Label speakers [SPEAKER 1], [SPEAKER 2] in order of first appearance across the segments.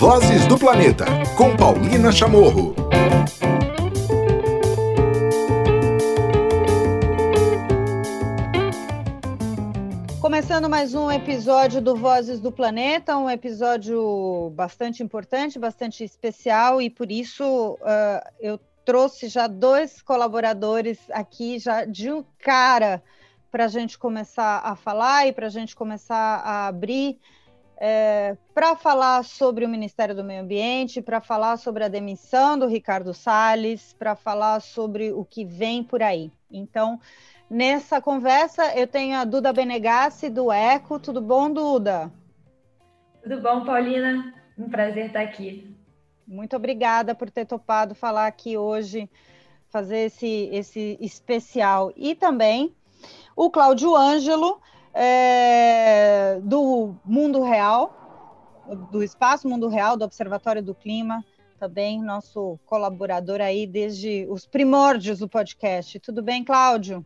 [SPEAKER 1] Vozes do Planeta, com Paulina Chamorro.
[SPEAKER 2] Começando mais um episódio do Vozes do Planeta, um episódio bastante importante, bastante especial, e por isso uh, eu trouxe já dois colaboradores aqui, já de um cara, para a gente começar a falar e para a gente começar a abrir é, para falar sobre o Ministério do Meio Ambiente, para falar sobre a demissão do Ricardo Salles, para falar sobre o que vem por aí. Então, nessa conversa, eu tenho a Duda Benegassi, do ECO. Tudo bom, Duda?
[SPEAKER 3] Tudo bom, Paulina? Um prazer estar aqui.
[SPEAKER 2] Muito obrigada por ter topado falar aqui hoje, fazer esse, esse especial. E também o Cláudio Ângelo, é, do Mundo Real, do Espaço Mundo Real, do Observatório do Clima, também nosso colaborador aí desde os primórdios do podcast. Tudo bem, Cláudio?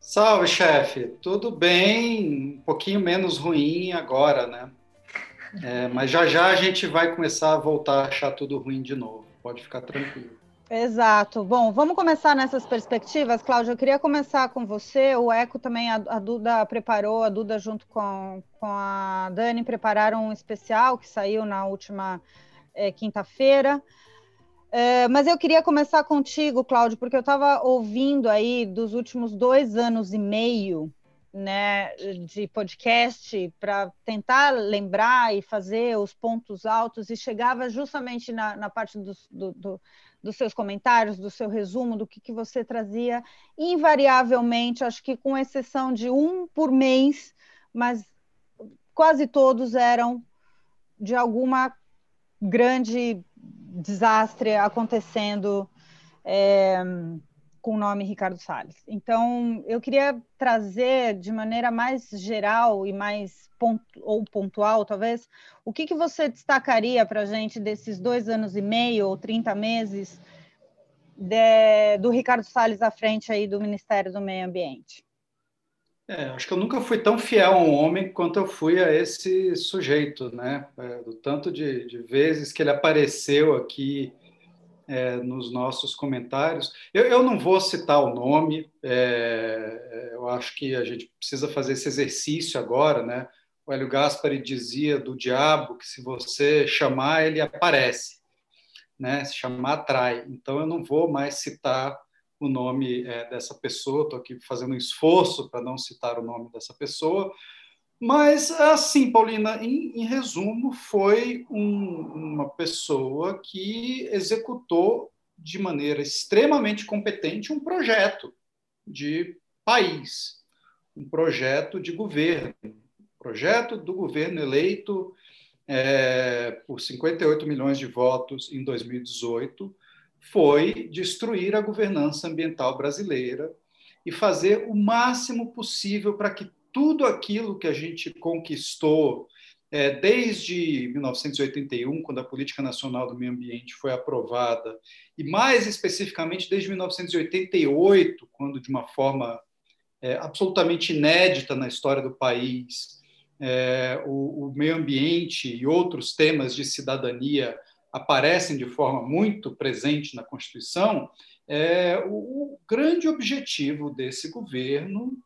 [SPEAKER 4] Salve, chefe. Tudo bem, um pouquinho menos ruim agora, né? É, mas já já a gente vai começar a voltar a achar tudo ruim de novo. Pode ficar tranquilo.
[SPEAKER 2] Exato. Bom, vamos começar nessas perspectivas, Cláudia. Eu queria começar com você. O Eco também, a, a Duda preparou, a Duda junto com, com a Dani prepararam um especial que saiu na última é, quinta-feira. É, mas eu queria começar contigo, Cláudio, porque eu estava ouvindo aí dos últimos dois anos e meio né, de podcast para tentar lembrar e fazer os pontos altos e chegava justamente na, na parte do, do, do dos seus comentários, do seu resumo, do que, que você trazia, invariavelmente, acho que com exceção de um por mês, mas quase todos eram de alguma grande desastre acontecendo é, com o nome Ricardo Salles. Então, eu queria trazer de maneira mais geral e mais pontu ou pontual, talvez, o que, que você destacaria para a gente desses dois anos e meio ou 30 meses de, do Ricardo Salles à frente aí do Ministério do Meio Ambiente?
[SPEAKER 4] É, acho que eu nunca fui tão fiel a um homem quanto eu fui a esse sujeito, né? É, do tanto de, de vezes que ele apareceu aqui é, nos nossos comentários. Eu, eu, não vou citar o nome, é, eu acho que a gente precisa fazer esse exercício agora, né? O Hélio Gaspari dizia do diabo que se você chamar, ele aparece, né? Se chamar, atrai. Então, eu não vou mais citar o nome é, dessa pessoa, estou aqui fazendo um esforço para não citar o nome dessa pessoa, mas, assim, Paulina, em, em resumo, foi um, uma pessoa que executou de maneira extremamente competente um projeto de país, um projeto de governo, projeto do governo eleito é, por 58 milhões de votos em 2018 foi destruir a governança ambiental brasileira e fazer o máximo possível para que tudo aquilo que a gente conquistou é, desde 1981, quando a Política Nacional do Meio Ambiente foi aprovada, e mais especificamente desde 1988, quando, de uma forma é, absolutamente inédita na história do país, é, o, o meio ambiente e outros temas de cidadania aparecem de forma muito presente na Constituição, é, o, o grande objetivo desse governo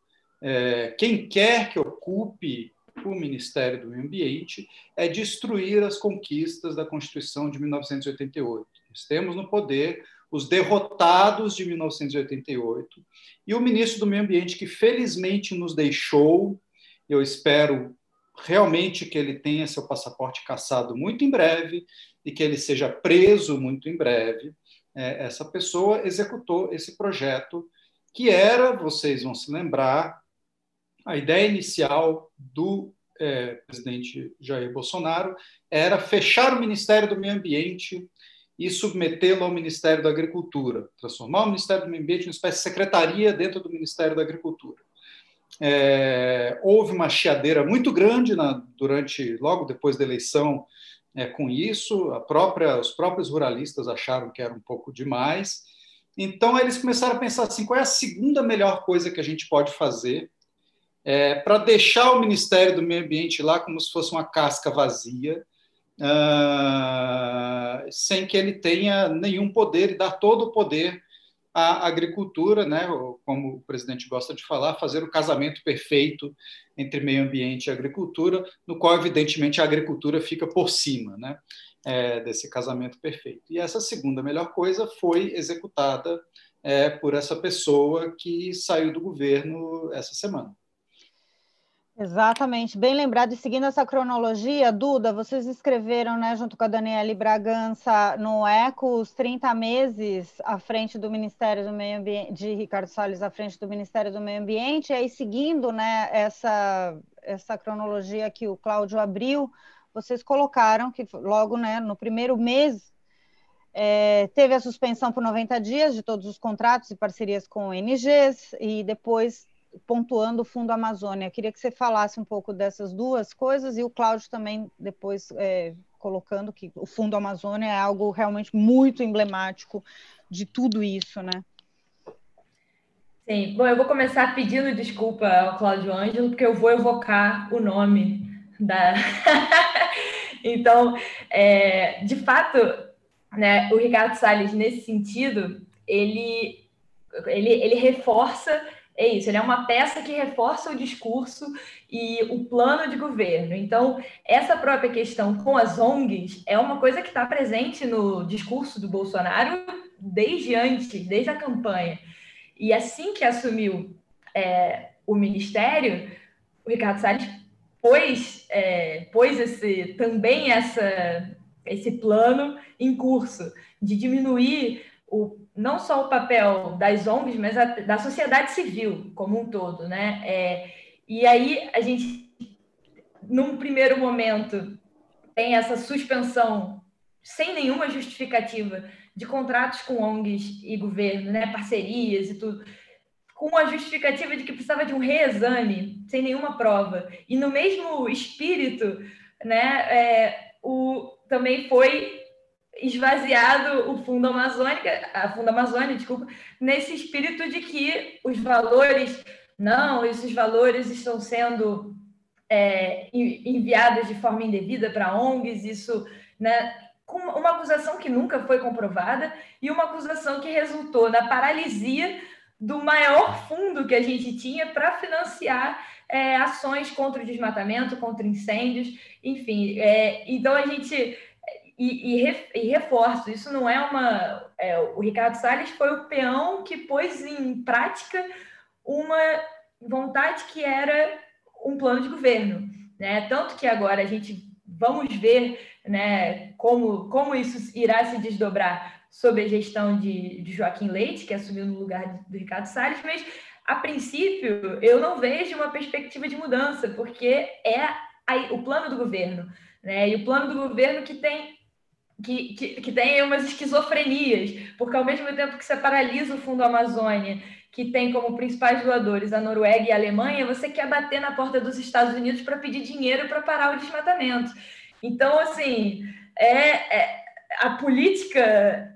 [SPEAKER 4] quem quer que ocupe o Ministério do Meio Ambiente é destruir as conquistas da Constituição de 1988. Nós temos no poder os derrotados de 1988 e o ministro do Meio Ambiente que felizmente nos deixou. Eu espero realmente que ele tenha seu passaporte cassado muito em breve e que ele seja preso muito em breve. É, essa pessoa executou esse projeto que era, vocês vão se lembrar, a ideia inicial do é, presidente Jair Bolsonaro era fechar o Ministério do Meio Ambiente e submetê-lo ao Ministério da Agricultura, transformar o Ministério do Meio Ambiente em uma espécie de secretaria dentro do Ministério da Agricultura. É, houve uma chiadeira muito grande na, durante, logo depois da eleição, é, com isso. Própria, os próprios ruralistas acharam que era um pouco demais. Então eles começaram a pensar assim: qual é a segunda melhor coisa que a gente pode fazer é, para deixar o Ministério do Meio Ambiente lá como se fosse uma casca vazia uh, sem que ele tenha nenhum poder e dar todo o poder à agricultura, né? como o presidente gosta de falar, fazer o casamento perfeito entre meio ambiente e agricultura, no qual, evidentemente, a agricultura fica por cima né? É, desse casamento perfeito. E essa segunda melhor coisa foi executada é, por essa pessoa que saiu do governo essa semana.
[SPEAKER 2] Exatamente, bem lembrado. E seguindo essa cronologia, Duda, vocês escreveram, né, junto com a Daniela Bragança, no ECO, os 30 meses à frente do Ministério do Meio Ambiente, de Ricardo Salles à frente do Ministério do Meio Ambiente, e aí seguindo né, essa, essa cronologia que o Cláudio abriu, vocês colocaram que logo né, no primeiro mês é, teve a suspensão por 90 dias de todos os contratos e parcerias com ONGs, e depois pontuando o Fundo Amazônia. Queria que você falasse um pouco dessas duas coisas e o Cláudio também depois é, colocando que o Fundo Amazônia é algo realmente muito emblemático de tudo isso, né?
[SPEAKER 3] Sim, bom, eu vou começar pedindo desculpa ao Cláudio Ângelo, porque eu vou evocar o nome da. então, é, de fato, né, o Ricardo Salles, nesse sentido, ele, ele, ele reforça é isso, ele é uma peça que reforça o discurso e o plano de governo. Então, essa própria questão com as ONGs é uma coisa que está presente no discurso do Bolsonaro desde antes, desde a campanha. E assim que assumiu é, o ministério, o Ricardo Salles pôs, é, pôs esse, também essa, esse plano em curso de diminuir o não só o papel das ONGs, mas a, da sociedade civil como um todo, né? É, e aí a gente, num primeiro momento, tem essa suspensão sem nenhuma justificativa de contratos com ONGs e governo, né? Parcerias e tudo, com a justificativa de que precisava de um reexame, sem nenhuma prova. E no mesmo espírito, né? É, o, também foi esvaziado o Fundo Amazônica, a Fundo Amazônia, desculpa, nesse espírito de que os valores, não, esses valores estão sendo é, enviados de forma indevida para ONGs, isso, né, uma acusação que nunca foi comprovada e uma acusação que resultou na paralisia do maior fundo que a gente tinha para financiar é, ações contra o desmatamento, contra incêndios, enfim. É, então a gente e, e, e, reforço, isso não é uma. É, o Ricardo Salles foi o peão que pôs em prática uma vontade que era um plano de governo. Né? Tanto que agora a gente vamos ver né, como, como isso irá se desdobrar sob a gestão de, de Joaquim Leite, que assumiu no lugar do Ricardo Salles, mas a princípio eu não vejo uma perspectiva de mudança, porque é a, o plano do governo. Né? E o plano do governo que tem que, que, que tem umas esquizofrenias, porque ao mesmo tempo que você paralisa o Fundo Amazônia, que tem como principais doadores a Noruega e a Alemanha, você quer bater na porta dos Estados Unidos para pedir dinheiro para parar o desmatamento. Então, assim, é, é a política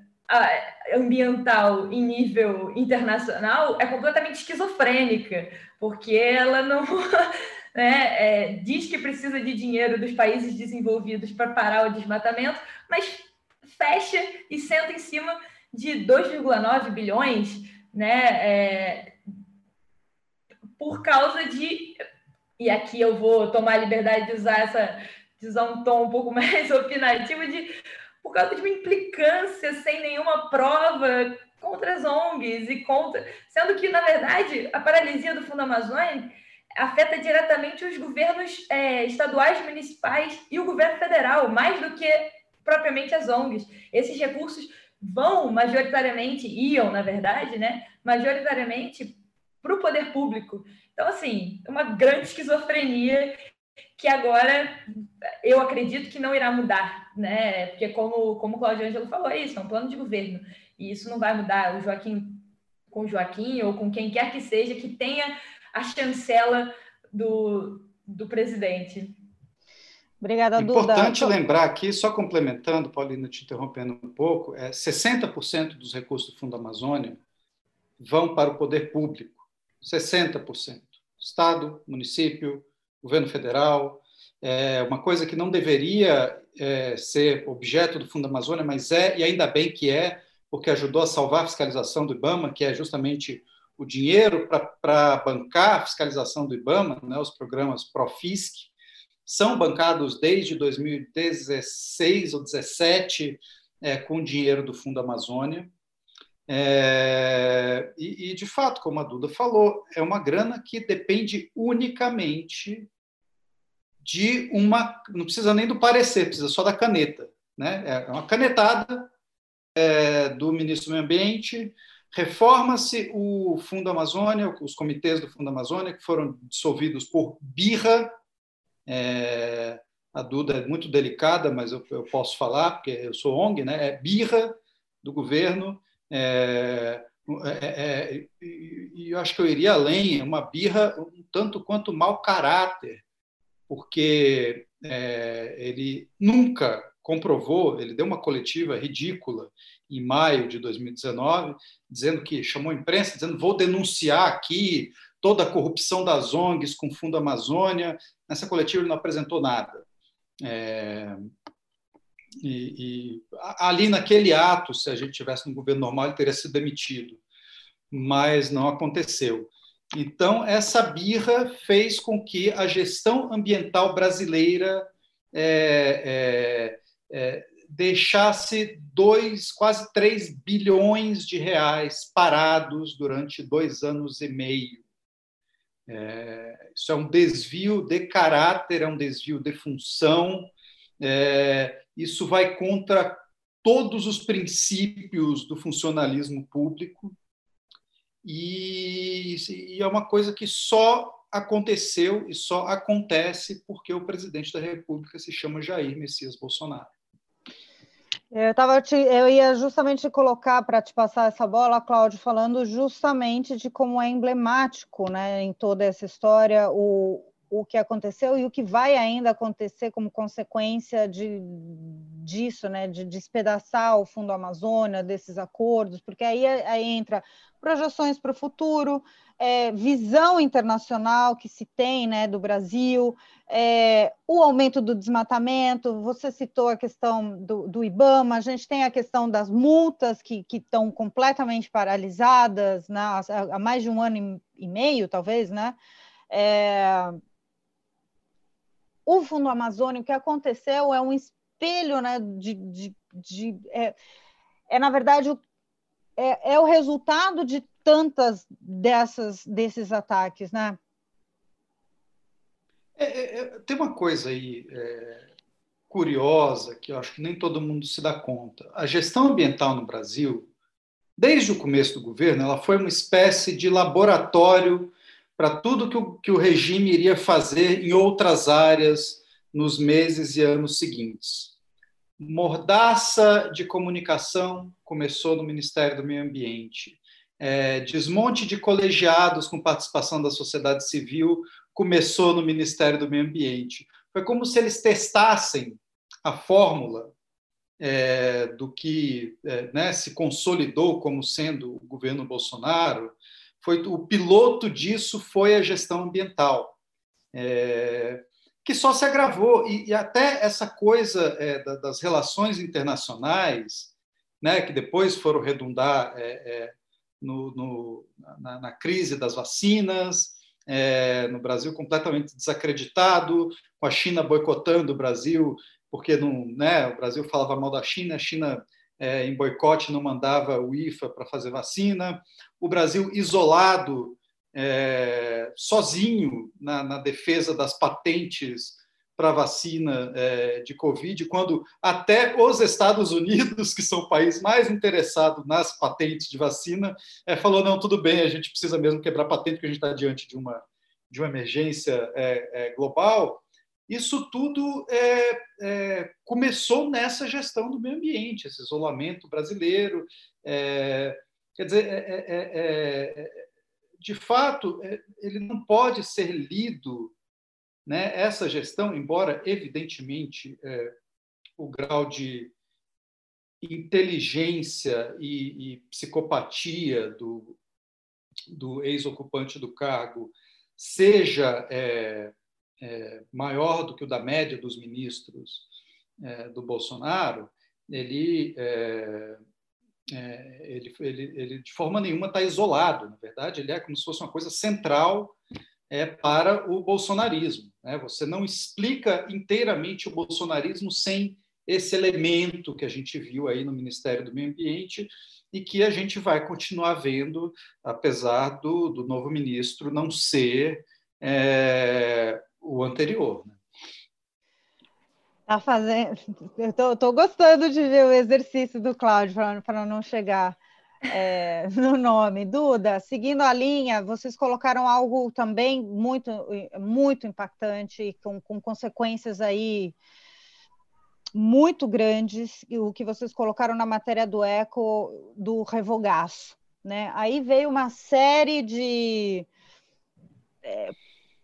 [SPEAKER 3] ambiental em nível internacional é completamente esquizofrênica, porque ela não né, é, diz que precisa de dinheiro dos países desenvolvidos para parar o desmatamento, mas fecha e senta em cima de 2,9 bilhões, né, é, por causa de. E aqui eu vou tomar a liberdade de usar essa de usar um tom um pouco mais opinativo de por causa de uma implicância sem nenhuma prova contra as ONGs e contra, sendo que na verdade a paralisia do Fundo Amazônia afeta diretamente os governos é, estaduais, municipais e o governo federal, mais do que propriamente as ONGs. Esses recursos vão majoritariamente, iam, na verdade, né, majoritariamente para o poder público. Então, assim, uma grande esquizofrenia que agora eu acredito que não irá mudar, né? Porque, como, como o Claudio Ângelo falou, é isso, é um plano de governo. E isso não vai mudar. O Joaquim, com o Joaquim ou com quem quer que seja, que tenha a chancela do, do presidente.
[SPEAKER 2] Obrigada,
[SPEAKER 4] Duda. Importante lembrar aqui, só complementando, Paulina, te interrompendo um pouco, é 60% dos recursos do Fundo Amazônia vão para o poder público, 60%. Estado, município, governo federal, é uma coisa que não deveria é, ser objeto do Fundo Amazônia, mas é, e ainda bem que é, porque ajudou a salvar a fiscalização do IBAMA, que é justamente o dinheiro para bancar a fiscalização do IBAMA, né, os programas Profisc, são bancados desde 2016 ou 2017 é, com dinheiro do Fundo Amazônia. É, e, e, de fato, como a Duda falou, é uma grana que depende unicamente de uma. Não precisa nem do parecer, precisa só da caneta. Né? É uma canetada é, do ministro do Meio Ambiente, reforma-se o Fundo Amazônia, os comitês do Fundo Amazônia, que foram dissolvidos por birra. É, a Duda é muito delicada, mas eu, eu, posso falar, porque eu sou ONG, né? é birra do governo. É, é, é, e eu acho que eu iria além, é uma birra um tanto quanto mau caráter, porque é, ele nunca comprovou, ele deu uma coletiva ridícula em maio de 2019, dizendo que chamou a imprensa, dizendo vou denunciar aqui toda a corrupção das ONGs com o Fundo Amazônia. Nessa coletiva ele não apresentou nada. É, e, e, ali naquele ato, se a gente tivesse no governo normal, ele teria sido demitido, mas não aconteceu. Então, essa birra fez com que a gestão ambiental brasileira é, é, é, deixasse dois, quase 3 bilhões de reais parados durante dois anos e meio. É, isso é um desvio de caráter, é um desvio de função, é, isso vai contra todos os princípios do funcionalismo público e, e é uma coisa que só aconteceu e só acontece porque o presidente da República se chama Jair Messias Bolsonaro.
[SPEAKER 2] Eu, tava te, eu ia justamente colocar para te passar essa bola, Cláudio, falando justamente de como é emblemático né, em toda essa história o, o que aconteceu e o que vai ainda acontecer como consequência de, disso, né, de despedaçar o Fundo Amazônia, desses acordos, porque aí, aí entra projeções para o futuro, é, visão internacional que se tem né, do Brasil, é, o aumento do desmatamento, você citou a questão do, do IBAMA, a gente tem a questão das multas que estão completamente paralisadas né, há, mais de um ano e, meio, talvez, né? É, o Fundo Amazônia, o que aconteceu é um espelho né, de. de, de é, é, na verdade, o, é, é o resultado de tantas dessas desses ataques, né?
[SPEAKER 4] É, é, é, tem uma coisa aí é, curiosa que eu acho que nem todo mundo se dá conta. A gestão ambiental no Brasil, desde o começo do governo, ela foi uma espécie de laboratório para tudo que o, que o regime iria fazer em outras áreas nos meses e anos seguintes. Mordaça de comunicação começou no Ministério do Meio Ambiente. É, desmonte de colegiados com participação da sociedade civil começou no Ministério do Meio Ambiente. Foi como se eles testassem a fórmula é, do que é, né, se consolidou como sendo o governo Bolsonaro, foi o piloto disso foi a gestão ambiental, é, que só se agravou. E, e até essa coisa é, da, das relações internacionais, né, que depois foram redundar é, é no, no, na, na, crise das vacinas, é, no Brasil completamente desacreditado, com a China boicotando o Brasil porque não, né, o Brasil falava mal da China, a China é, em boicote não mandava o IFA para fazer vacina, o Brasil isolado, é, sozinho na, na, defesa das patentes para vacina é, de Covid, quando até os Estados Unidos, que são o país mais interessado nas patentes de vacina, é, falou não, tudo bem, a gente precisa mesmo quebrar patente porque a gente está diante de uma de uma emergência é, é, global isso tudo é, é, começou nessa gestão do meio ambiente, esse isolamento brasileiro. É, quer dizer, é, de fato, ele não pode ser lido, né, essa gestão, embora, evidentemente, o grau de inteligência e, e psicopatia do, do ex-ocupante do cargo seja é, maior do que o da média dos ministros é, do Bolsonaro, ele, é, ele, ele, ele, de forma nenhuma está isolado. Na verdade, ele é como se fosse uma coisa central é, para o bolsonarismo. Né? Você não explica inteiramente o bolsonarismo sem esse elemento que a gente viu aí no Ministério do Meio Ambiente e que a gente vai continuar vendo, apesar do, do novo ministro não ser é, o anterior. Né?
[SPEAKER 2] Tá fazendo. Eu tô, tô, gostando de ver o exercício do Cláudio para não chegar é, no nome. Duda, seguindo a linha, vocês colocaram algo também muito, muito impactante, com, com consequências aí muito grandes, o que vocês colocaram na matéria do Eco do revogaço. Né? Aí veio uma série de. É,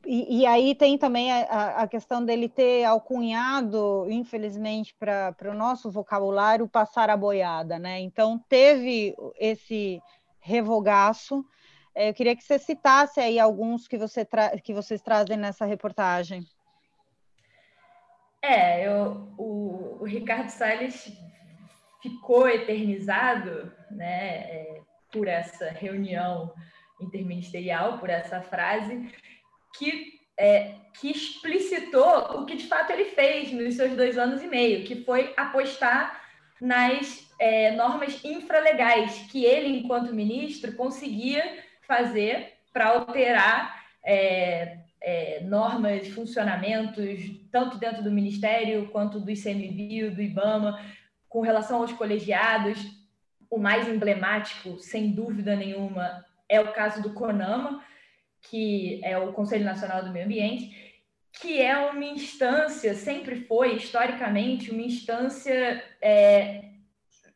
[SPEAKER 2] e, e, aí tem também a, a, questão dele ter alcunhado, infelizmente, para o nosso vocabulário, passar a boiada, né? Então teve esse revogaço. É, eu queria que você citasse aí alguns que, você que vocês trazem nessa reportagem.
[SPEAKER 3] É, eu, o, o Ricardo Salles ficou eternizado né, é, por essa reunião interministerial, por essa frase, que, é, que explicitou o que de fato ele fez nos seus dois anos e meio, que foi apostar nas é, normas infralegais que ele, enquanto ministro, conseguia fazer para alterar é, é, normas, funcionamentos, tanto dentro do Ministério quanto do ICMBio, do IBAMA, com relação aos colegiados. O mais emblemático, sem dúvida nenhuma, é o caso do CONAMA, que é o Conselho Nacional do Meio Ambiente, que é uma instância, sempre foi, historicamente, uma instância é,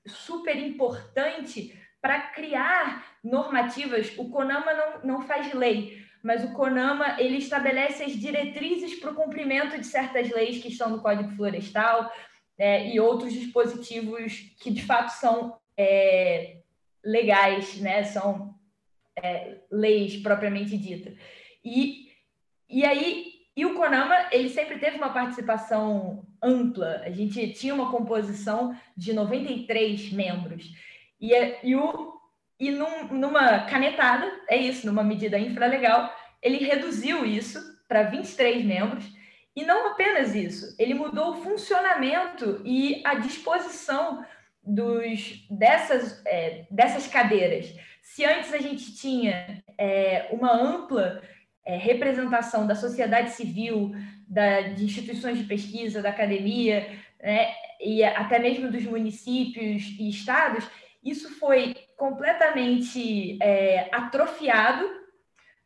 [SPEAKER 3] super importante para criar normativas. O CONAMA não, não faz lei, mas o CONAMA ele estabelece as diretrizes para o cumprimento de certas leis que estão no Código Florestal é, e outros dispositivos que de fato são é, legais, né? São é, leis propriamente dita. E, e aí e o CONAMA ele sempre teve uma participação ampla. A gente tinha uma composição de 93 membros. E, e o e num, numa canetada, é isso, numa medida infralegal, ele reduziu isso para 23 membros. E não apenas isso, ele mudou o funcionamento e a disposição dos, dessas, é, dessas cadeiras. Se antes a gente tinha é, uma ampla é, representação da sociedade civil, da, de instituições de pesquisa, da academia, né, e até mesmo dos municípios e estados, isso foi completamente é, atrofiado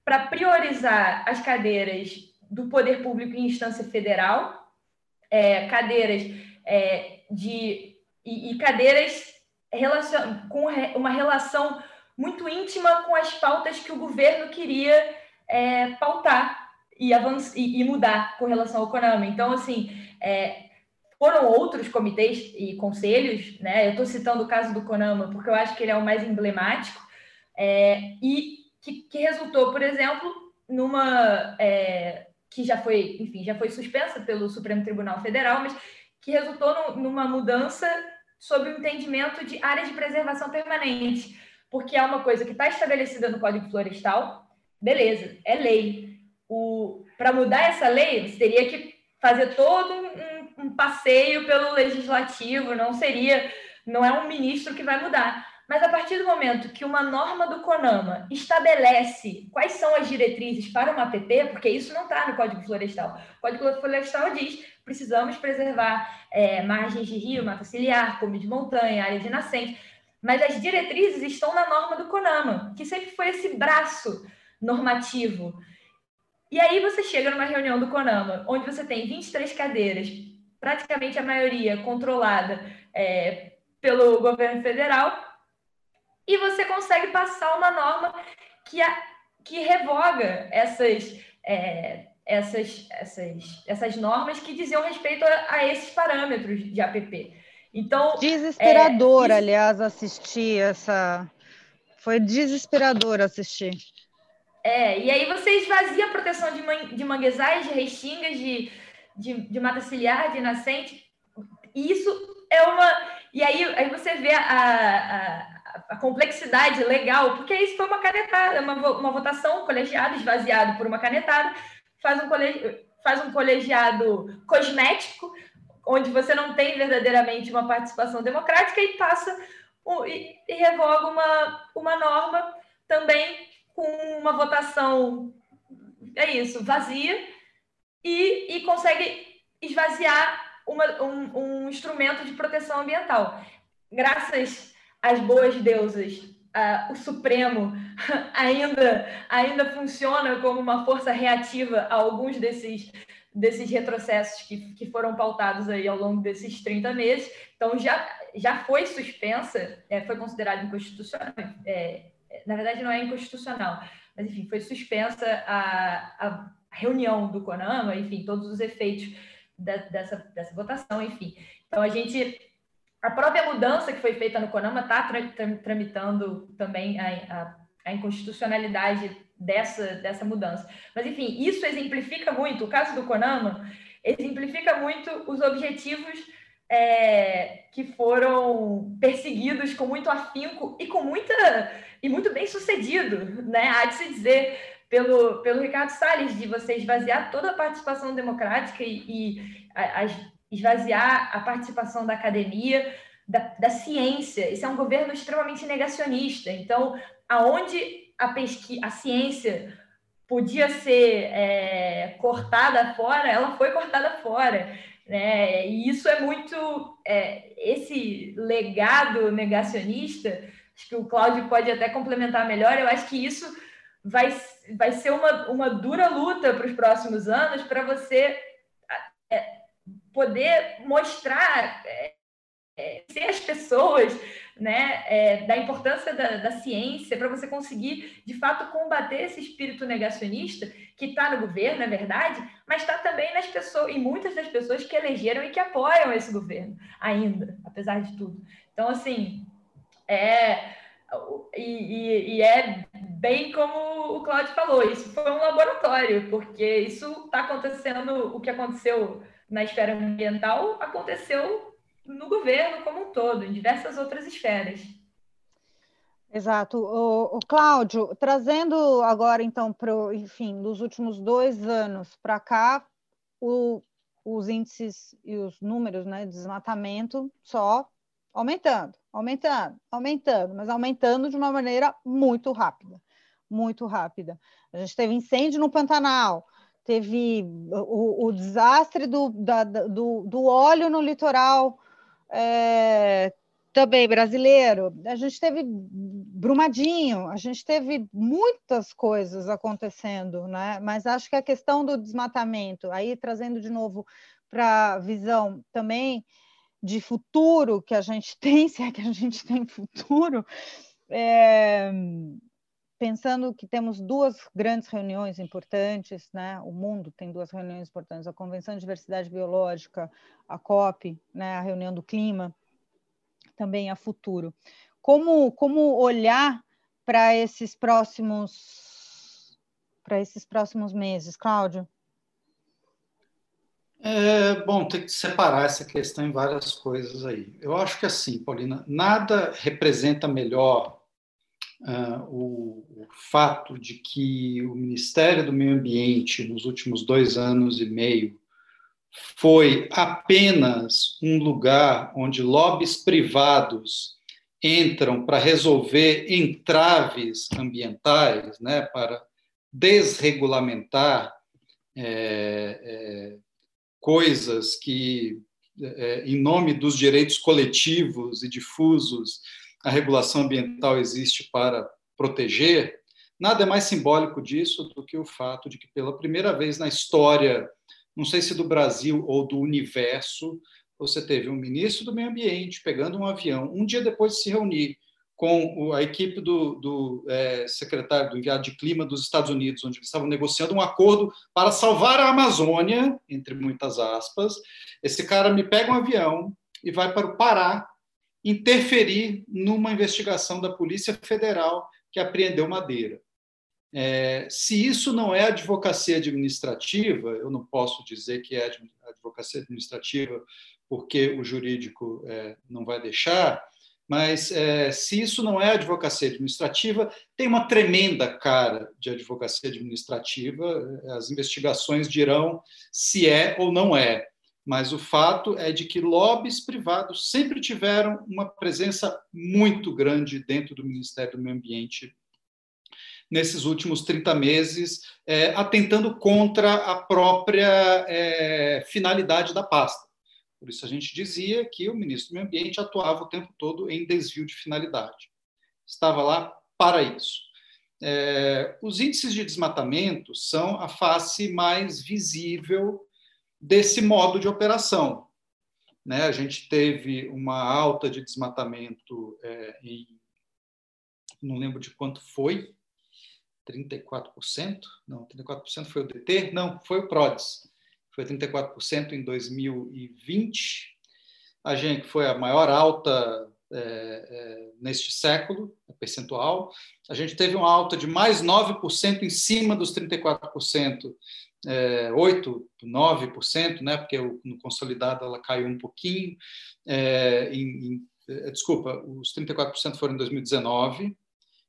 [SPEAKER 3] para priorizar as cadeiras do poder público em instância federal, é, cadeiras é, de e, e cadeiras relacion, com uma relação muito íntima com as pautas que o governo queria é, pautar e, avançar, e, e, mudar com relação ao CONAMA. Então, assim, é, foram outros comitês e conselhos, né? Eu estou citando o caso do CONAMA porque eu acho que ele é o mais emblemático, é, e que, que, resultou, por exemplo, numa é, que já foi, enfim, já foi suspensa pelo Supremo Tribunal Federal, mas que resultou no, numa mudança sobre o entendimento de área de preservação permanente, porque é uma coisa que está estabelecida no Código Florestal, beleza, é lei. Para mudar essa lei, você teria que fazer todo um um passeio pelo legislativo, não seria, não é um ministro que vai mudar. Mas a partir do momento que uma norma do CONAMA estabelece quais são as diretrizes para uma APP, porque isso não está no Código Florestal. O Código Florestal diz precisamos preservar é, margens de rio, mata ciliar, come de montanha, área de nascente. Mas as diretrizes estão na norma do CONAMA, que sempre foi esse braço normativo. E aí você chega numa reunião do CONAMA, onde você tem 23 cadeiras, praticamente a maioria controlada é, pelo governo federal, e você consegue passar uma norma que, a, que revoga essas, é, essas, essas, essas normas que diziam respeito a, a esses parâmetros de APP. Então,
[SPEAKER 2] desesperador, é, aliás, assistir essa. Foi desesperador assistir.
[SPEAKER 3] É, É, e aí você esvazia a proteção de, man, de manguezais, de restingas, de, de, de mata ciliar, de nascente. Isso é uma. E aí, aí você vê a, a, a complexidade legal, porque isso foi uma canetada, uma, uma votação, um colegiado esvaziado por uma canetada, faz um, colegi, faz um colegiado cosmético, onde você não tem verdadeiramente uma participação democrática e passa e, e revoga uma, uma norma também com uma votação, é isso, vazia, e, e consegue esvaziar uma, um, um instrumento de proteção ambiental. Graças às boas deusas, uh, o Supremo ainda, ainda funciona como uma força reativa a alguns desses, desses retrocessos que, que foram pautados aí ao longo desses 30 meses. Então, já, já foi suspensa, é, foi considerado inconstitucional, é, na verdade não é inconstitucional, mas enfim, foi suspensa a, a reunião do CONAMA, enfim, todos os efeitos da, dessa, dessa votação, enfim. Então, a gente, a própria mudança que foi feita no CONAMA está tra, tra, tramitando também a, a, a inconstitucionalidade dessa, dessa mudança. Mas, enfim, isso exemplifica muito, o caso do CONAMA exemplifica muito os objetivos é, que foram perseguidos com muito afinco e com muita e muito bem sucedido, né? Há de se dizer pelo, pelo Ricardo Salles, de você esvaziar toda a participação democrática e, e a, a esvaziar a participação da academia, da, da ciência. Esse é um governo extremamente negacionista. Então, aonde a pesquisa, a ciência podia ser é, cortada fora, ela foi cortada fora. Né? E isso é muito. É, esse legado negacionista, acho que o Cláudio pode até complementar melhor, eu acho que isso vai, vai ser uma, uma dura luta para os próximos anos para você é, poder mostrar. É, é, ser as pessoas né, é, da importância da, da ciência para você conseguir, de fato, combater esse espírito negacionista que está no governo, é verdade, mas está também nas pessoas, e muitas das pessoas que elegeram e que apoiam esse governo ainda, apesar de tudo. Então, assim, é. E, e, e é bem como o Claudio falou, isso foi um laboratório, porque isso está acontecendo, o que aconteceu na esfera ambiental aconteceu no governo como um todo, em diversas outras esferas.
[SPEAKER 2] Exato. O, o Cláudio, trazendo agora, então, para enfim, dos últimos dois anos para cá, o, os índices e os números né, de desmatamento só aumentando, aumentando, aumentando, mas aumentando de uma maneira muito rápida, muito rápida. A gente teve incêndio no Pantanal, teve o, o desastre do, da, do, do óleo no litoral é, também brasileiro. A gente teve Brumadinho, a gente teve muitas coisas acontecendo, né? Mas acho que a questão do desmatamento, aí trazendo de novo para a visão também de futuro que a gente tem, se é que a gente tem futuro, é, pensando que temos duas grandes reuniões importantes, né? O mundo tem duas reuniões importantes: a Convenção de Diversidade Biológica, a COP, né? A reunião do clima, também a futuro. Como como olhar para esses próximos para esses próximos meses, Cláudio?
[SPEAKER 4] É, bom, tem que separar essa questão em várias coisas aí. Eu acho que assim, Paulina, nada representa melhor uh, o, o, fato de que o Ministério do Meio Ambiente, nos últimos dois anos e meio, foi apenas um lugar onde lobbies privados entram para resolver entraves ambientais, né, para desregulamentar é, é, coisas que, é, em nome dos direitos coletivos e difusos, a regulação ambiental existe para proteger, nada é mais simbólico disso do que o fato de que, pela primeira vez na história, não sei se do Brasil ou do universo, você teve um ministro do Meio Ambiente pegando um avião, um dia depois de se reunir com a equipe do, do é, secretário do enviado de clima dos Estados Unidos, onde eles estavam negociando um acordo para salvar a Amazônia, entre muitas aspas. Esse cara me pega um avião e vai para o Pará interferir numa investigação da Polícia Federal que apreendeu madeira. É, se isso não é advocacia administrativa, eu não posso dizer que é advocacia administrativa porque o jurídico é, não vai deixar, mas é, se isso não é advocacia administrativa, tem uma tremenda cara de advocacia administrativa. As investigações dirão se é ou não é. Mas o fato é de que lobbies privados sempre tiveram uma presença muito grande dentro do Ministério do Meio Ambiente nesses últimos 30 meses, é, atentando contra a própria é, finalidade da pasta. Por isso a gente dizia que o ministro do Meio Ambiente atuava o tempo todo em desvio de finalidade. Estava lá para isso. É, os índices de desmatamento são a face mais visível desse modo de operação. Né? A gente teve uma alta de desmatamento é, em, não lembro de quanto foi, 34%? Não, 34% foi o DT? Não, foi o PRODES foi 34% em 2020. A gente foi a maior alta é, é, neste século, percentual. A gente teve uma alta de mais 9% em cima dos 34%, é, 8%, 9%, né, porque no consolidado ela caiu um pouquinho. É, em, em, é, desculpa, os 34% foram em 2019,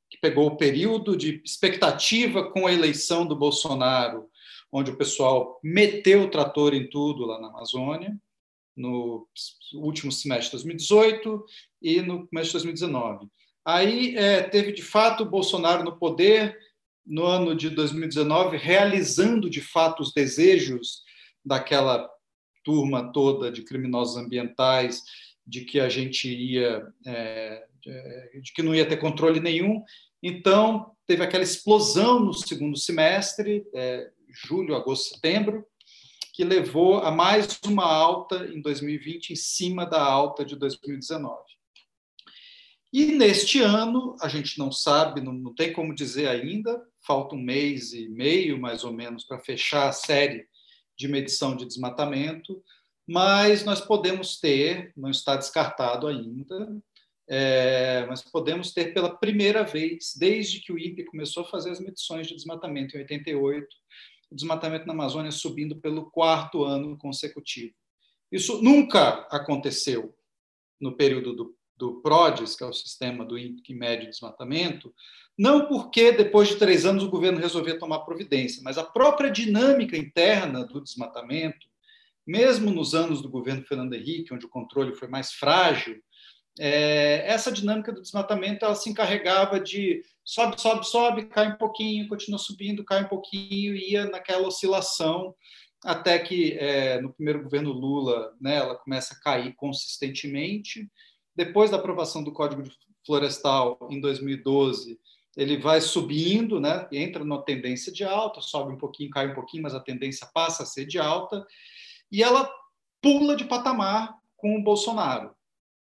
[SPEAKER 4] que pegou o período de expectativa com a eleição do Bolsonaro onde o pessoal meteu o trator em tudo lá na Amazônia, no último semestre de 2018 e no começo de 2019. Aí é, teve, de fato, o Bolsonaro no poder no ano de 2019, realizando, de fato, os desejos daquela turma toda de criminosos ambientais, de que a gente ia, é, de que não ia ter controle nenhum. Então, teve aquela explosão no segundo semestre, é, julho, agosto, setembro, que levou a mais uma alta em 2020 em cima da alta de 2019. E neste ano, a gente não sabe, não, não tem como dizer ainda, falta um mês e meio, mais ou menos, para fechar a série de medição de desmatamento, mas nós podemos ter, não está descartado ainda, é, mas podemos ter pela primeira vez, desde que o INPE começou a fazer as medições de desmatamento em 88, o desmatamento na Amazônia subindo pelo quarto ano consecutivo. Isso nunca aconteceu no período do, do PRODES, que é o sistema do índice médio de desmatamento, não porque depois de três anos o governo resolvia tomar providência, mas a própria dinâmica interna do desmatamento, mesmo nos anos do governo Fernando Henrique, onde o controle foi mais frágil, é, essa dinâmica do desmatamento ela se encarregava de sobe, sobe, sobe, cai um pouquinho, continua subindo, cai um pouquinho, ia naquela oscilação até que é, no primeiro governo Lula né, ela começa a cair consistentemente. Depois da aprovação do Código Florestal em 2012, ele vai subindo, né, entra numa tendência de alta, sobe um pouquinho, cai um pouquinho, mas a tendência passa a ser de alta, e ela pula de patamar com o Bolsonaro.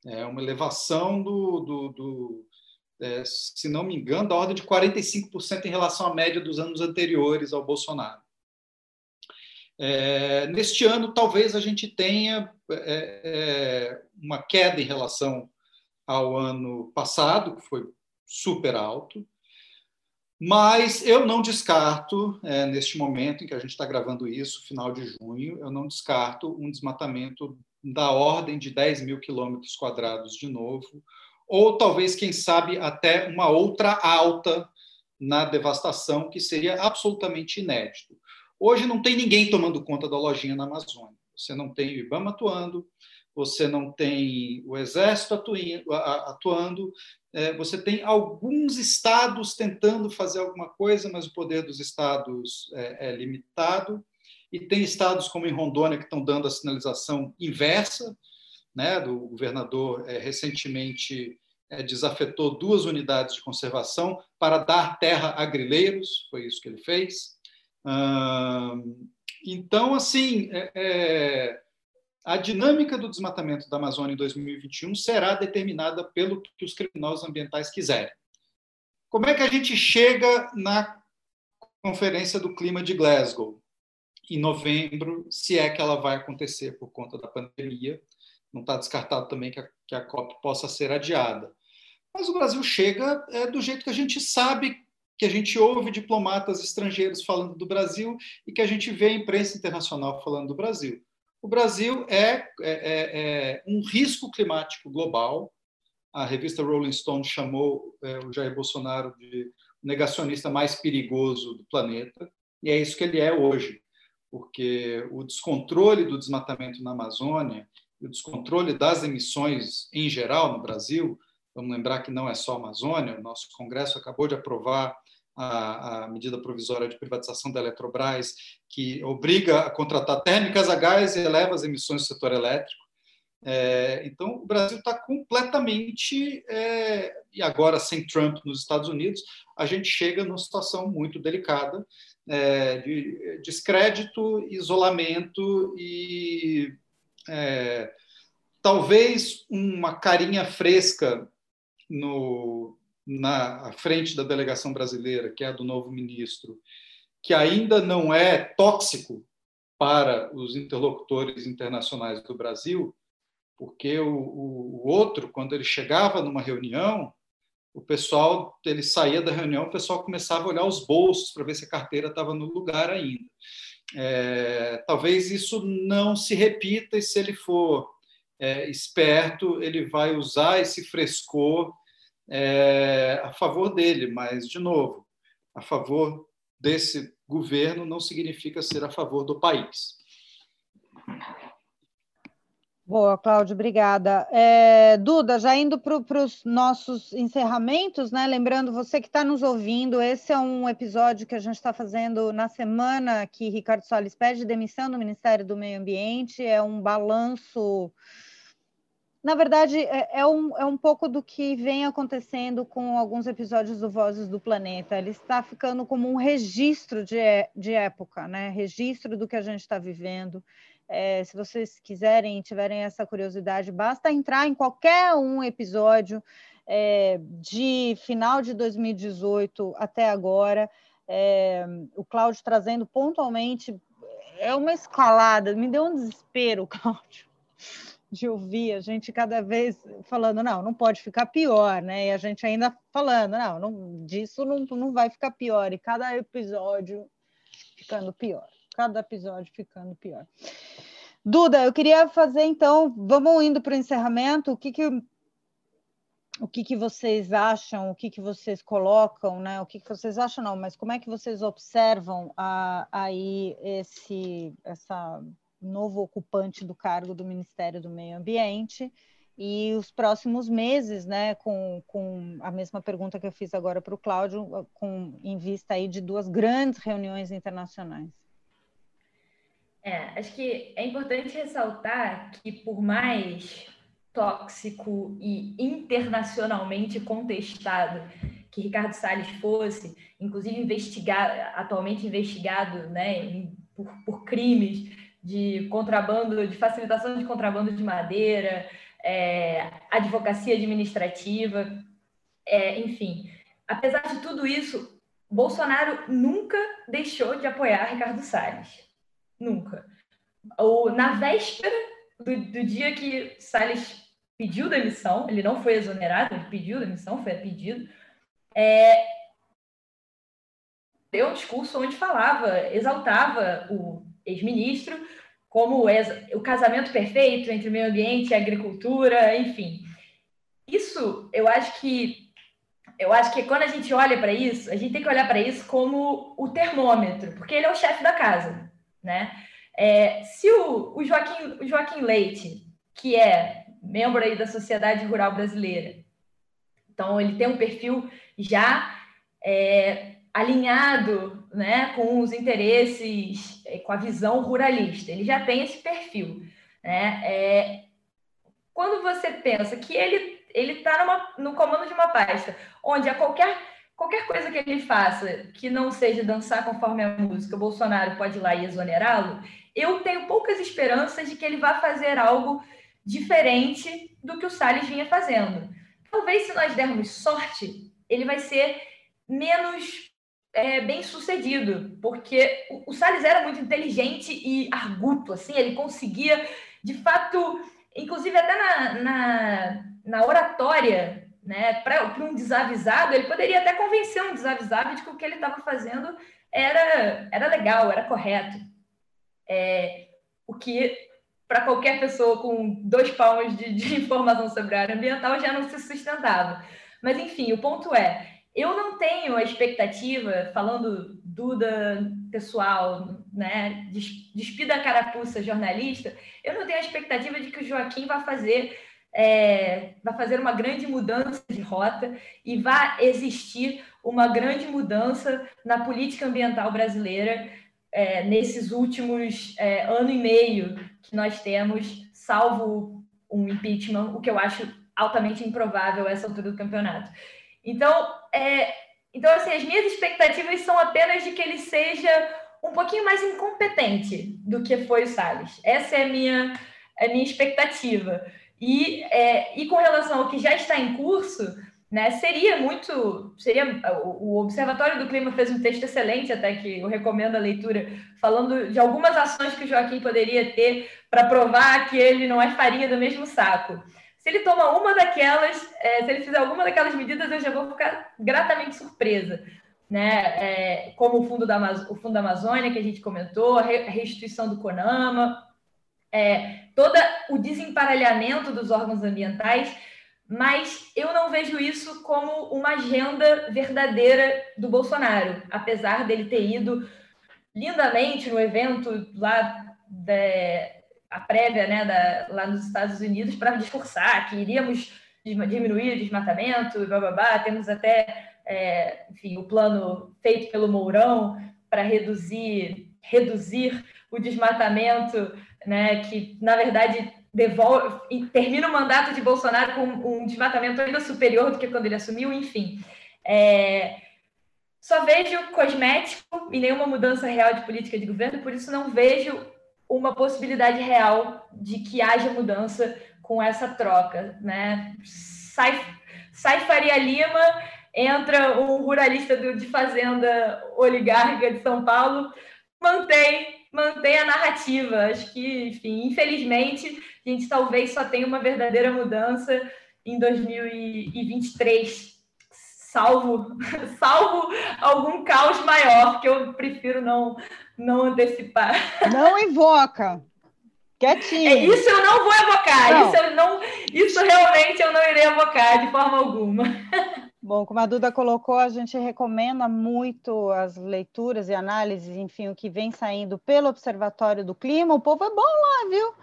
[SPEAKER 4] É uma elevação do, do, do é, se não me engano, da ordem de 45% em relação à média dos anos anteriores ao Bolsonaro. É, neste ano, talvez a gente tenha é, é uma queda em relação ao ano passado, que foi super alto, mas eu não descarto, é, neste momento em que a gente está gravando isso, final de junho, eu não descarto um desmatamento da ordem de 10 mil quilômetros quadrados de novo, ou talvez, quem sabe, até uma outra alta na devastação, que seria absolutamente inédito. Hoje não tem ninguém tomando conta da lojinha na Amazônia. Você não tem o IBAMA atuando, você não tem o Exército atuando, é, você tem alguns estados tentando fazer alguma coisa, mas o poder dos estados é, é limitado e tem estados como em Rondônia que estão dando a sinalização inversa, né, do governador é, recentemente desafetou duas unidades de conservação para dar terra a grileiros, foi isso que ele fez. Então, assim, é, a dinâmica do desmatamento da Amazônia em 2021 será determinada pelo que os criminosos ambientais quiserem. Como é que a gente chega na Conferência do Clima de Glasgow? em novembro, se é que ela vai acontecer por conta da pandemia. Não está descartado também que a, que a COP possa ser adiada. Mas o Brasil chega é, do jeito que a gente sabe que a gente ouve diplomatas estrangeiros falando do Brasil e que a gente vê a imprensa internacional falando do Brasil. O Brasil é, é, é, é um risco climático global. A revista Rolling Stone chamou é, o Jair Bolsonaro de negacionista mais perigoso do planeta, e é isso que ele é hoje, porque o descontrole do desmatamento na Amazônia o descontrole das emissões em geral no Brasil, vamos lembrar que não é só a Amazônia, o nosso Congresso acabou de aprovar a, a, medida provisória de privatização da Eletrobras, que obriga a contratar térmicas a gás e eleva as emissões do setor elétrico. É, então, o Brasil está completamente, é, e agora sem Trump nos Estados Unidos, a gente chega numa situação muito delicada é, de descrédito, isolamento e é, talvez uma carinha fresca no, na frente da delegação brasileira, que é a do novo ministro, que ainda não é tóxico para os interlocutores internacionais do Brasil, porque o, o, outro, quando ele chegava numa reunião, o pessoal, ele saía da reunião, o pessoal começava a olhar os bolsos para ver se a carteira estava no lugar ainda. É, talvez isso não se repita e se ele for é, esperto, ele vai usar esse frescor é, a favor dele, mas, de novo, a favor desse governo não significa ser a favor do país.
[SPEAKER 2] Boa, Cláudio, obrigada. É, Duda, já indo para os nossos encerramentos, né? Lembrando você que está nos ouvindo, esse é um episódio que a gente está fazendo na semana que Ricardo Salles pede demissão do Ministério do Meio Ambiente, é um balanço. Na verdade, é, é, um, é um pouco do que vem acontecendo com alguns episódios do Vozes do Planeta. Ele está ficando como um registro de, de época, né? Registro do que a gente está vivendo é, se vocês quiserem, tiverem essa curiosidade, basta entrar em qualquer um episódio é, de final de 2018 até agora. É, o Cláudio trazendo pontualmente é uma escalada, me deu um desespero, Cláudio, de ouvir a gente cada vez falando, não, não pode ficar pior, né? E a gente ainda falando, não, não disso não, não vai ficar pior, e cada episódio ficando pior cada episódio ficando pior. Duda, eu queria fazer então, vamos indo para o encerramento. O que que o que, que vocês acham, o que, que vocês colocam, né? O que, que vocês acham não, mas como é que vocês observam a, aí esse essa novo ocupante do cargo do Ministério do Meio Ambiente e os próximos meses, né? Com, com a mesma pergunta que eu fiz agora para o Cláudio, com em vista aí de duas grandes reuniões internacionais.
[SPEAKER 3] É, acho que é importante ressaltar que, por mais tóxico e internacionalmente contestado que Ricardo Salles fosse, inclusive investigado, atualmente investigado né, por, por crimes de contrabando, de facilitação de contrabando de madeira, é, advocacia administrativa, é, enfim. Apesar de tudo isso, Bolsonaro nunca deixou de apoiar Ricardo Salles. Nunca. Ou, na véspera do, do dia que Salles pediu demissão, ele não foi exonerado, ele pediu demissão, foi a pedido, é, deu um discurso onde falava, exaltava o ex-ministro como o casamento perfeito entre meio ambiente e agricultura, enfim. Isso, eu acho que eu acho que quando a gente olha para isso, a gente tem que olhar para isso como o termômetro, porque ele é o chefe da casa né? É, se o, o, Joaquim, o Joaquim Leite, que é membro aí da Sociedade Rural Brasileira, então ele tem um perfil já é, alinhado né, com os interesses, é, com a visão ruralista, ele já tem esse perfil. Né? É, quando você pensa que ele ele está no comando de uma pasta onde a qualquer qualquer coisa que ele faça que não seja dançar conforme a música, o Bolsonaro pode ir lá e exonerá-lo, eu tenho poucas esperanças de que ele vá fazer algo diferente do que o Salles vinha fazendo. Talvez, se nós dermos sorte, ele vai ser menos é, bem sucedido, porque o, o Salles era muito inteligente e arguto, assim, ele conseguia, de fato, inclusive até na, na, na oratória né? Para um desavisado, ele poderia até convencer um desavisado de que o que ele estava fazendo era, era legal, era correto. É, o que para qualquer pessoa com dois palmos de, de, informação sobre a área ambiental já não se sustentava. Mas, enfim, o ponto é: eu não tenho a expectativa, falando Duda pessoal, né, despida a carapuça jornalista, eu não tenho a expectativa de que o Joaquim vai fazer é, vai fazer uma grande mudança de rota e vai existir uma grande mudança na política ambiental brasileira é, nesses últimos é, ano e meio que nós temos, salvo um impeachment, o que eu acho altamente improvável essa altura do campeonato. Então, é, então assim, as minhas expectativas são apenas de que ele seja um pouquinho mais incompetente do que foi o Salles. Essa é a minha, a minha expectativa. E, é, e com relação ao que já está em curso, né, seria muito. seria O Observatório do Clima fez um texto excelente, até que eu recomendo a leitura, falando de algumas ações que o Joaquim poderia ter para provar que ele não é farinha do mesmo saco. Se ele toma uma daquelas, é, se ele fizer alguma daquelas medidas, eu já vou ficar gratamente surpresa. Né? É, como o fundo, da, o fundo da Amazônia, que a gente comentou, a restituição do CONAMA, é, todo o desemparelhamento dos órgãos ambientais, mas eu não vejo isso como uma agenda verdadeira do Bolsonaro, apesar dele ter ido lindamente no evento lá da, a prévia, né, da, lá nos Estados Unidos para discursar que iríamos diminuir o desmatamento e blá, temos até é, enfim, o plano feito pelo Mourão para reduzir reduzir o desmatamento né, que na verdade devolve, termina o mandato de Bolsonaro com um desmatamento ainda superior do que quando ele assumiu, enfim. É, só vejo cosmético e nenhuma mudança real de política de governo, por isso não vejo uma possibilidade real de que haja mudança com essa troca. Né? Sai, sai Faria Lima, entra um ruralista do, de fazenda oligarca de São Paulo, mantém mantém a narrativa. Acho que, enfim, infelizmente, a gente talvez só tenha uma verdadeira mudança em 2023, salvo, salvo algum caos maior, que eu prefiro não, não antecipar.
[SPEAKER 2] Não invoca. Quietinho.
[SPEAKER 3] É, isso eu não vou evocar. Não. Isso, eu não, isso realmente eu não irei evocar de forma alguma.
[SPEAKER 2] Bom, como a Duda colocou, a gente recomenda muito as leituras e análises, enfim, o que vem saindo pelo Observatório do Clima. O povo é bom lá, viu?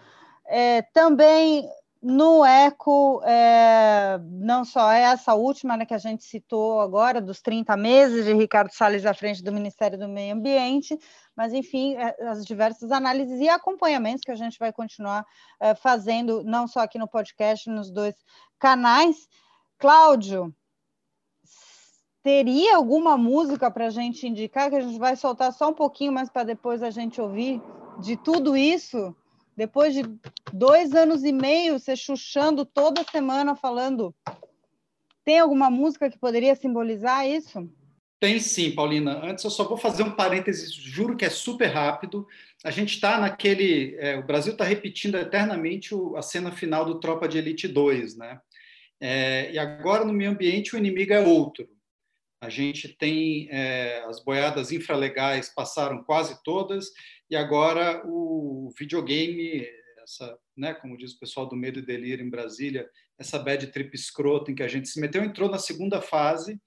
[SPEAKER 2] É, também no ECO, é, não só essa última né, que a gente citou agora, dos 30 meses de Ricardo Salles à frente do Ministério do Meio Ambiente, mas, enfim, é, as diversas análises e acompanhamentos que a gente vai continuar é, fazendo, não só aqui no podcast, nos dois canais. Cláudio, teria alguma música para a gente indicar, que a gente vai soltar só um pouquinho, mas para depois a gente ouvir de tudo isso? Depois de dois anos e meio, você chuchando toda semana falando. Tem alguma música que poderia simbolizar isso?
[SPEAKER 4] Tem sim, Paulina. Antes eu só vou fazer um parênteses, juro que é super rápido. A gente está naquele. É, o Brasil está repetindo eternamente o, a cena final do Tropa de Elite 2, né? É, e agora no meio ambiente o inimigo é outro. A gente tem é, as boiadas infralegais passaram quase todas e agora o videogame, essa, né, como diz o pessoal do Medo e Delírio em Brasília, essa bad trip escrota em que a gente se meteu, entrou na segunda fase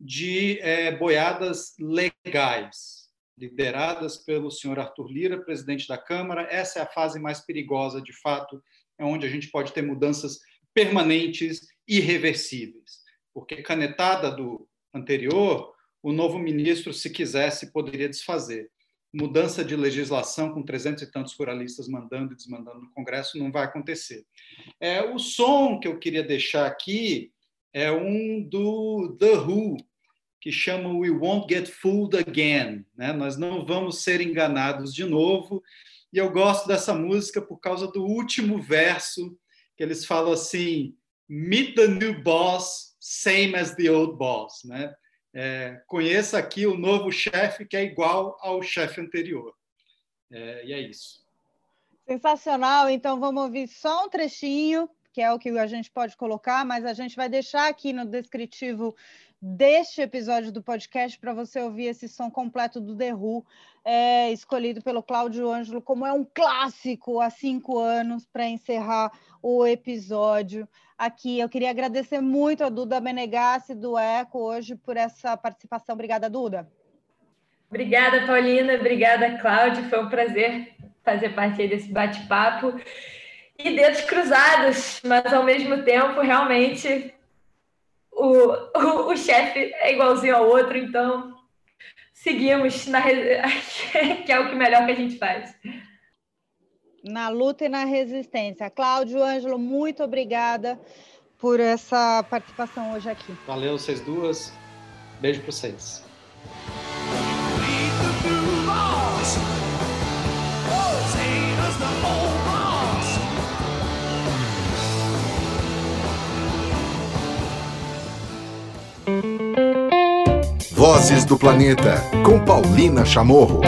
[SPEAKER 4] de é, boiadas legais, lideradas pelo senhor Arthur Lira, presidente da Câmara. Essa é a fase mais perigosa, de fato, é onde a gente pode ter mudanças permanentes, irreversíveis, porque canetada do anterior, o novo ministro, se quisesse, poderia desfazer. Mudança de legislação com trezentos e tantos ruralistas mandando e desmandando no Congresso não vai acontecer. É, o som que eu queria deixar aqui é um do The Who, que chama We Won't Get Fooled Again. Né? Nós não vamos ser enganados de novo. E eu gosto dessa música por causa do último verso, que eles falam assim: Meet the new boss same as the old boss, né? É, conheça aqui o novo chefe que é igual ao chefe anterior. É, e é isso.
[SPEAKER 2] Sensacional. Então vamos ouvir só um trechinho que é o que a gente pode colocar, mas a gente vai deixar aqui no descritivo deste episódio do podcast para você ouvir esse som completo do The Who, é, escolhido pelo Cláudio Ângelo, como é um clássico há cinco anos para encerrar o episódio aqui. Eu queria agradecer muito a Duda Benegassi do Eco hoje por essa participação. Obrigada, Duda.
[SPEAKER 3] Obrigada, Paulina. Obrigada, Cláudio. Foi um prazer fazer parte desse bate-papo. E dedos cruzados, mas ao mesmo tempo, realmente, o, o, o chefe é igualzinho ao outro, então seguimos na que é o que melhor que a gente faz.
[SPEAKER 2] Na luta e na resistência. Cláudio Ângelo, muito obrigada por essa participação hoje aqui.
[SPEAKER 4] Valeu, vocês duas. Beijo para vocês.
[SPEAKER 1] Vozes do Planeta, com Paulina Chamorro.